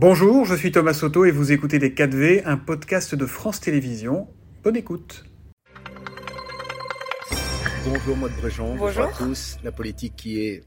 Bonjour, je suis Thomas Soto et vous écoutez Les 4V, un podcast de France Télévisions. Bonne écoute. Bonjour Maud Bréjon, bonjour. à tous. La politique qui est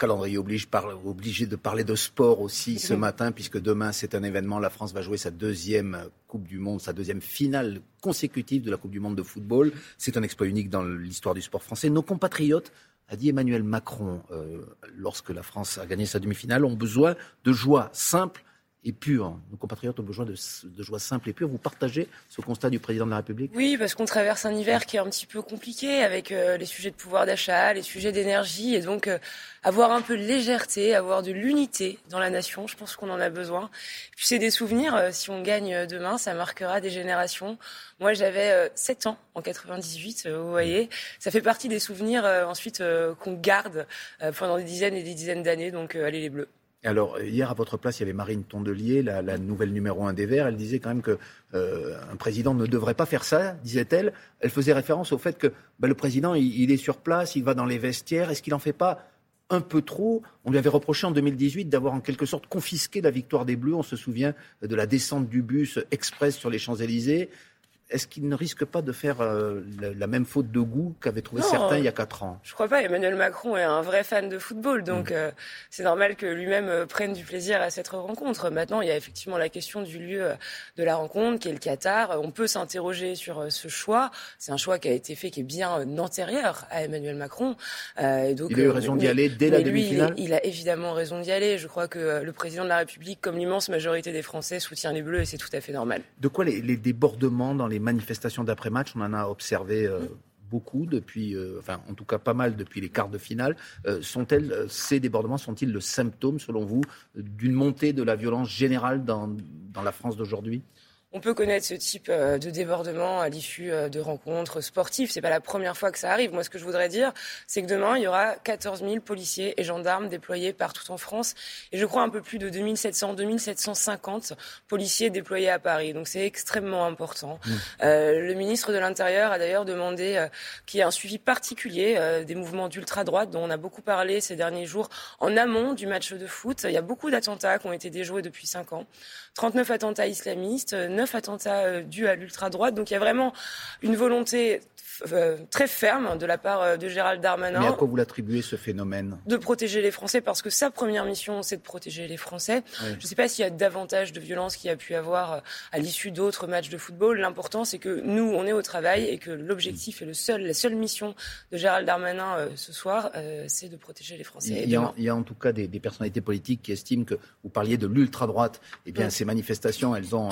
calendrier oblige, obligé de parler de sport aussi ce matin, puisque demain c'est un événement. La France va jouer sa deuxième Coupe du Monde, sa deuxième finale consécutive de la Coupe du Monde de football. C'est un exploit unique dans l'histoire du sport français. Nos compatriotes, a dit Emmanuel Macron, euh, lorsque la France a gagné sa demi-finale, ont besoin de joie simple et pure. Nos compatriotes ont besoin de, joie simple et pure. Vous partagez ce constat du président de la République? Oui, parce qu'on traverse un hiver qui est un petit peu compliqué avec euh, les sujets de pouvoir d'achat, les sujets d'énergie. Et donc, euh, avoir un peu de légèreté, avoir de l'unité dans la nation, je pense qu'on en a besoin. puis, c'est des souvenirs. Euh, si on gagne demain, ça marquera des générations. Moi, j'avais 7 ans en 98, vous voyez. Ça fait partie des souvenirs ensuite qu'on garde pendant des dizaines et des dizaines d'années. Donc, allez les Bleus. Alors, hier, à votre place, il y avait Marine Tondelier, la, nouvelle numéro un des Verts. Elle disait quand même qu'un euh, président ne devrait pas faire ça, disait-elle. Elle faisait référence au fait que bah, le président, il, est sur place, il va dans les vestiaires. Est-ce qu'il n'en fait pas un peu trop? On lui avait reproché en 2018 d'avoir en quelque sorte confisqué la victoire des Bleus. On se souvient de la descente du bus express sur les Champs-Élysées est-ce qu'il ne risque pas de faire euh, la, même faute de goût qu'avaient trouvé certains il y a quatre ans? Je crois pas. Emmanuel Macron est un vrai fan de football, donc mm. euh, c'est normal que lui-même euh, prenne du plaisir à cette rencontre. Maintenant, il y a effectivement la question du lieu de la rencontre, qui est le Qatar. On peut s'interroger sur ce choix. C'est un choix qui a été fait, qui est bien antérieur à Emmanuel Macron. Et donc, il a eu raison d'y aller dès la demi-finale? Il, il, a évidemment raison d'y aller. Je crois que le président de la République, comme l'immense majorité des Français, soutient les Bleus et c'est tout à fait normal. De quoi les, les débordements dans les les manifestations d'après-match, on en a observé euh, beaucoup depuis, euh, enfin en tout cas pas mal depuis les quarts de finale. Euh, sont-elles, ces débordements sont-ils le symptôme, selon vous, d'une montée de la violence générale dans, dans la France d'aujourd'hui? On peut connaître ce type euh, de débordement à l'issue euh, de rencontres sportives. C'est pas la première fois que ça arrive. Moi, ce que je voudrais dire, c'est que demain, il y aura 14 000 policiers et gendarmes déployés partout en France. Et je crois un peu plus de 2700, 2750 policiers déployés à Paris. Donc c'est extrêmement important. Mmh. Euh, le ministre de l'Intérieur a d'ailleurs demandé euh, qu'il y ait un suivi particulier des mouvements d'ultra-droite dont on a beaucoup parlé ces derniers jours en amont du match de foot. Il y a beaucoup d'attentats qui ont été déjoués depuis 5 ans. 39 attentats islamistes, 9 attentats euh, dus à l'ultra-droite. Donc il y a vraiment une volonté euh, très ferme de la part euh, de Gérald Darmanin. Mais à quoi vous l'attribuez ce phénomène? De protéger les Français, parce que sa première mission, c'est de protéger les Français. Je ne sais pas s'il y a davantage de violence qu'il y a pu avoir à l'issue d'autres matchs de football. L'important, c'est que nous, on est au travail et que l'objectif et le seul, la seule mission de Gérald Darmanin ce soir, c'est de protéger les Français. Il y, a, il y, a, en tout cas des, des, personnalités politiques qui estiment que vous parliez de l'ultra-droite. Eh bien, ces manifestations, elles ont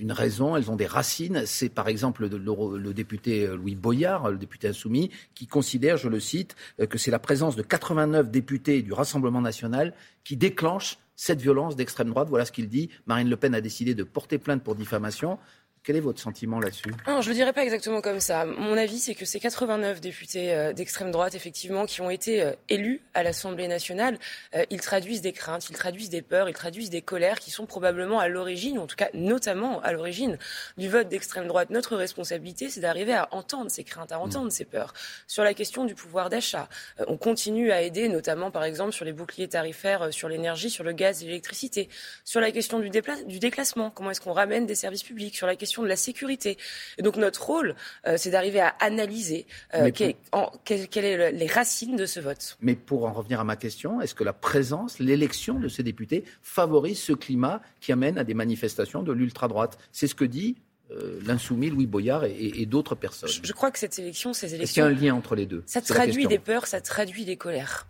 une raison, elles ont des racines. C'est par exemple le, député euh, Louis Boyard, le député insoumis, qui considère, je le cite, euh, que c'est la présence de 89 députés du Rassemblement national qui déclenche cette violence d'extrême droite. Voilà ce qu'il dit. Marine Le Pen a décidé de porter plainte pour diffamation. Quel est votre sentiment là-dessus? Non, je ne dirais pas exactement comme ça. Mon avis, c'est que ces 89 députés euh, d'extrême droite, effectivement, qui ont été euh, élus à l'Assemblée nationale, euh, ils traduisent des craintes, ils traduisent des peurs, ils traduisent des colères qui sont probablement à l'origine, ou en tout cas notamment à l'origine du vote d'extrême droite. Notre responsabilité, c'est d'arriver à entendre ces craintes, à entendre mm. ces peurs. Sur la question du pouvoir d'achat, on continue à aider, notamment par exemple sur les boucliers tarifaires, sur l'énergie, sur le gaz et l'électricité. Sur la question du, du déclassement, comment est-ce qu'on ramène des services publics? Sur la question de la sécurité. Et donc notre rôle, euh, c'est d'arriver à analyser euh, quelles sont les racines de ce vote. Mais pour en revenir à ma question, est-ce que la présence, l'élection de ces députés favorise ce climat qui amène à des manifestations de l'ultra-droite? C'est ce que dit euh, l'insoumis Louis Boyard et, d'autres personnes. Je, crois que cette élection, ces élections. Est-ce qu'il y a un lien entre les deux? Ça traduit des peurs, ça traduit des colères.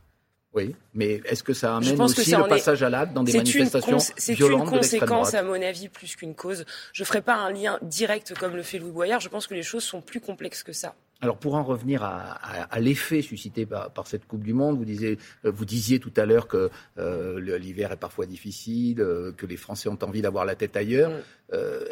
Oui, mais est-ce que ça amène aussi le passage à l'acte dans des manifestations C'est une conséquence, à mon avis, plus qu'une cause. Je ne ferai pas un lien direct comme le fait Louis Boyard. Je pense que les choses sont plus complexes que ça. Alors pour en revenir à, l'effet suscité par, cette Coupe du Monde, vous disiez, euh, vous disiez tout à l'heure que euh, l'hiver est parfois difficile, euh, que les Français ont envie d'avoir la tête ailleurs. Mm.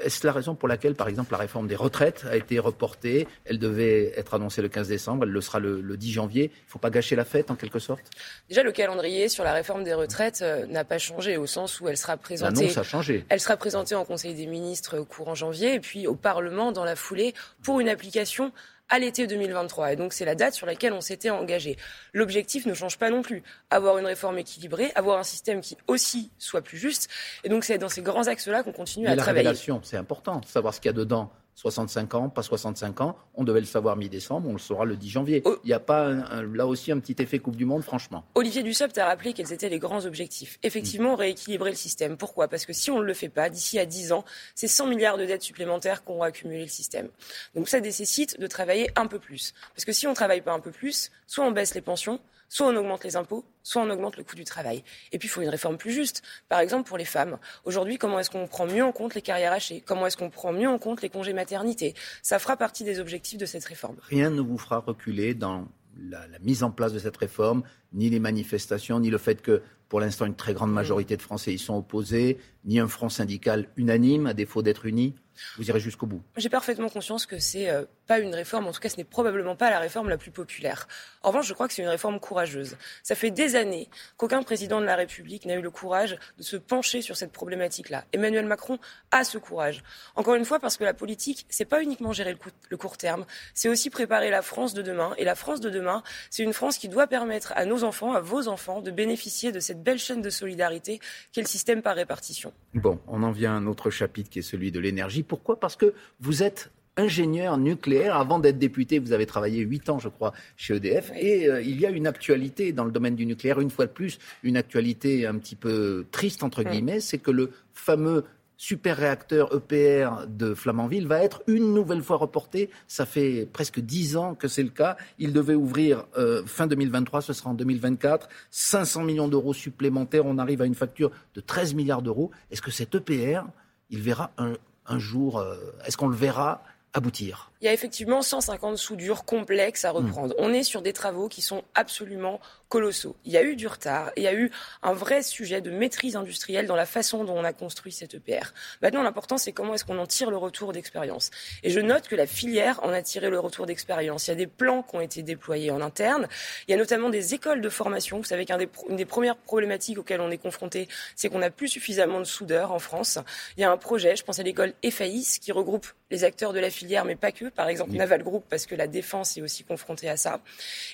Est-ce la raison pour laquelle, par exemple, la réforme des retraites a été reportée? Elle devait être annoncée le 15 décembre, elle le sera le, 10 janvier. Il ne faut pas gâcher la fête en quelque sorte? Déjà, le calendrier sur la réforme des retraites n'a pas changé au sens où elle sera présentée. ça a changé. Elle sera présentée en Conseil des ministres courant janvier et puis au Parlement dans la foulée pour une application à l'été 2023. Et donc c'est la date sur laquelle on s'était engagé. L'objectif ne change pas non plus. Avoir une réforme équilibrée, avoir un système qui aussi soit plus juste. Et donc c'est dans ces grands axes-là qu'on continue à travailler. La révélation, c'est important, savoir ce qu'il y a dedans. 65 ans, pas 65 ans. On devait le savoir mi-décembre, on le saura le 10 janvier. Oh. Il n'y a pas là aussi un petit effet Coupe du Monde, franchement. Olivier Dussopt a rappelé quels étaient les grands objectifs. Effectivement, rééquilibrer le système. Pourquoi? Parce que si on ne le fait pas, d'ici à 10 ans, c'est 100 milliards de dettes supplémentaires qu'ont accumulé le système. Donc ça nécessite de travailler un peu plus. Parce que si on ne travaille pas un peu plus, soit on baisse les pensions, soit on augmente les impôts, soit on augmente le coût du travail. Et puis, il faut une réforme plus juste. Par exemple, pour les femmes. Aujourd'hui, comment est-ce qu'on prend mieux en compte les carrières hachées? Comment est-ce qu'on prend mieux en compte les congés maternité? Ça fera partie des objectifs de cette réforme. Rien ne vous fera reculer dans la, mise en place de cette réforme, ni les manifestations, ni le fait que, pour l'instant, une très grande majorité de Français y sont opposés, ni un front syndical unanime, à défaut d'être uni vous irez jusqu'au bout. J'ai parfaitement conscience que c'est euh, pas une réforme, en tout cas ce n'est probablement pas la réforme la plus populaire. En revanche, je crois que c'est une réforme courageuse. Ça fait des années qu'aucun président de la République n'a eu le courage de se pencher sur cette problématique-là. Emmanuel Macron a ce courage. Encore une fois, parce que la politique, c'est pas uniquement gérer le, court terme, c'est aussi préparer la France de demain. Et la France de demain, c'est une France qui doit permettre à nos enfants, à vos enfants, de bénéficier de cette belle chaîne de solidarité qu'est le système par répartition. Bon, on en vient à un autre chapitre qui est celui de l'énergie. Pourquoi? Parce que vous êtes ingénieur nucléaire. Avant d'être député, vous avez travaillé 8 ans, je crois, chez EDF. Et euh, il y a une actualité dans le domaine du nucléaire, une fois de plus, une actualité un petit peu triste, entre guillemets, c'est que le fameux super réacteur EPR de Flamanville va être une nouvelle fois reporté. Ça fait presque 10 ans que c'est le cas. Il devait ouvrir euh, fin 2023, ce sera en 2024. 500 millions d'euros supplémentaires. On arrive à une facture de 13 milliards d'euros. Est-ce que cet EPR, il verra un, un jour, euh, est-ce qu'on le verra aboutir Il y a effectivement 150 soudures complexes à reprendre. Hmm. On est sur des travaux qui sont absolument colossaux. Il y a eu du retard, il y a eu un vrai sujet de maîtrise industrielle dans la façon dont on a construit cette EPR. Maintenant, l'important, c'est comment est-ce qu'on en tire le retour d'expérience. Et je note que la filière en a tiré le retour d'expérience. Il y a des plans qui ont été déployés en interne. Il y a notamment des écoles de formation. Vous savez qu'une des, des premières problématiques auxquelles on est confronté, c'est qu'on n'a plus suffisamment de soudeurs en France. Il y a un projet, je pense à l'école EFAIS, qui regroupe les acteurs de la filière, mais pas que. Par exemple, Naval Group, parce que la défense est aussi confrontée à ça.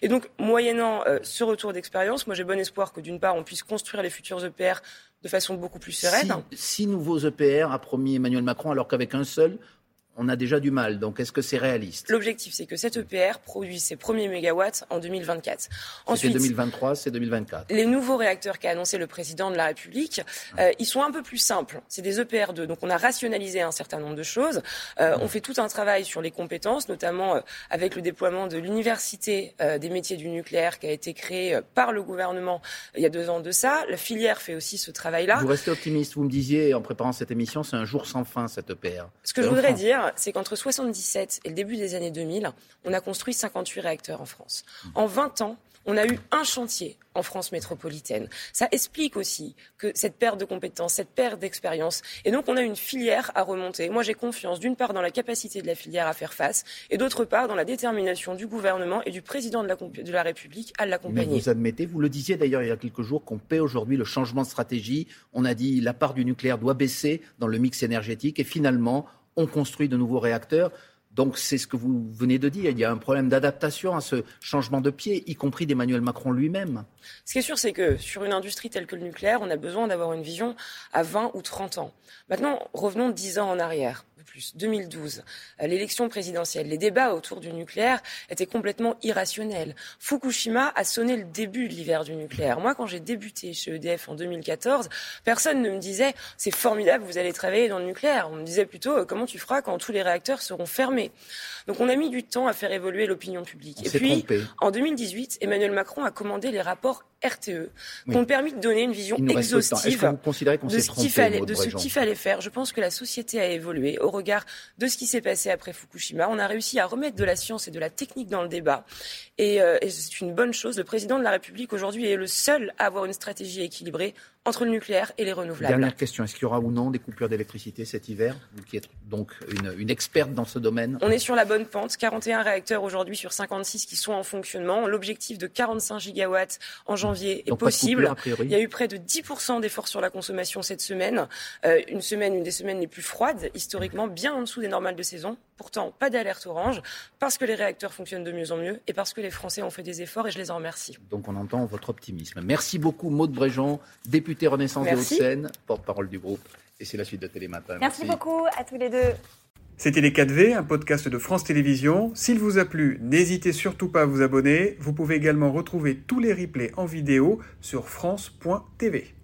Et donc, moyennant euh, ce retour d'expérience. Moi, j'ai bon espoir que d'une part, on puisse construire les futurs EPR de façon beaucoup plus sereine. six nouveaux EPR a promis Emmanuel Macron, alors qu'avec un seul, on a déjà du mal. Donc, est-ce que c'est réaliste? L'objectif, c'est que cet EPR produise ses premiers mégawatts en 2024. Ensuite, c'est 2023, c'est 2024. Les nouveaux réacteurs qu'a annoncé le président de la République, euh, ils sont un peu plus simples. C'est des EPR2. Donc, on a rationalisé un certain nombre de choses. Euh, on fait tout un travail sur les compétences, notamment euh, avec le déploiement de l'université des métiers du nucléaire qui a été créée par le gouvernement il y a deux ans de ça. La filière fait aussi ce travail-là. Vous restez optimiste. Vous me disiez en préparant cette émission, c'est un jour sans fin cet EPR. Ce que je voudrais dire, c'est qu'entre 77 et le début des années 2000, on a construit 58 réacteurs en France. En 20 ans, on a eu un chantier en France métropolitaine. Ça explique aussi que cette perte de compétences, cette perte d'expérience, et donc on a une filière à remonter. Moi, j'ai confiance d'une part dans la capacité de la filière à faire face, et d'autre part dans la détermination du gouvernement et du président de la, de la République à l'accompagner. Vous admettez, vous le disiez d'ailleurs il y a quelques jours, qu'on paie aujourd'hui le changement de stratégie. On a dit la part du nucléaire doit baisser dans le mix énergétique, et finalement, on construit de nouveaux réacteurs. Donc c'est ce que vous venez de dire. Il y a un problème d'adaptation à ce changement de pied, y compris d'Emmanuel Macron lui-même. Ce qui est sûr, c'est que sur une industrie telle que le nucléaire, on a besoin d'avoir une vision à 20 ou 30 ans. Maintenant, revenons 10 ans en arrière plus, 2012, euh, l'élection présidentielle, les débats autour du nucléaire étaient complètement irrationnels. Fukushima a sonné le début de l'hiver du nucléaire. Moi, quand j'ai débuté chez EDF en 2014, personne ne me disait c'est formidable, vous allez travailler dans le nucléaire. On me disait plutôt euh, comment tu feras quand tous les réacteurs seront fermés? Donc on a mis du temps à faire évoluer l'opinion publique. Et puis, en 2018, Emmanuel Macron a commandé les rapports RTE, qui ont permis de donner une vision exhaustive de ce qu'il fallait, de ce qu'il fallait faire. Je pense que la société a évolué au regard de ce qui s'est passé après Fukushima. On a réussi à remettre de la science et de la technique dans le débat. Et, euh, et c'est une bonne chose. Le président de la République aujourd'hui est le seul à avoir une stratégie équilibrée entre le nucléaire et les renouvelables. Dernière question, est-ce qu'il y aura ou non des coupures d'électricité cet hiver Vous qui êtes donc une, experte dans ce domaine? On est sur la bonne pente, 41 réacteurs aujourd'hui sur 56 qui sont en fonctionnement. L'objectif de 45 gigawatts en janvier janvier est possible. Il y a eu près de 10% d'efforts sur la consommation cette semaine. Euh, une semaine, une des semaines les plus froides, historiquement, bien en dessous des normales de saison. Pourtant, pas d'alerte orange, parce que les réacteurs fonctionnent de mieux en mieux et parce que les Français ont fait des efforts et je les en remercie. Donc on entend votre optimisme. Merci beaucoup, Maude Bréjon, député Renaissance de Hauts-de-Seine, porte-parole du groupe. Et c'est la suite de Télématin. Merci, Merci beaucoup à tous les deux. C'était Les 4V, un podcast de France Télévisions. S'il vous a plu, n'hésitez surtout pas à vous abonner. Vous pouvez également retrouver tous les replays en vidéo sur France.tv.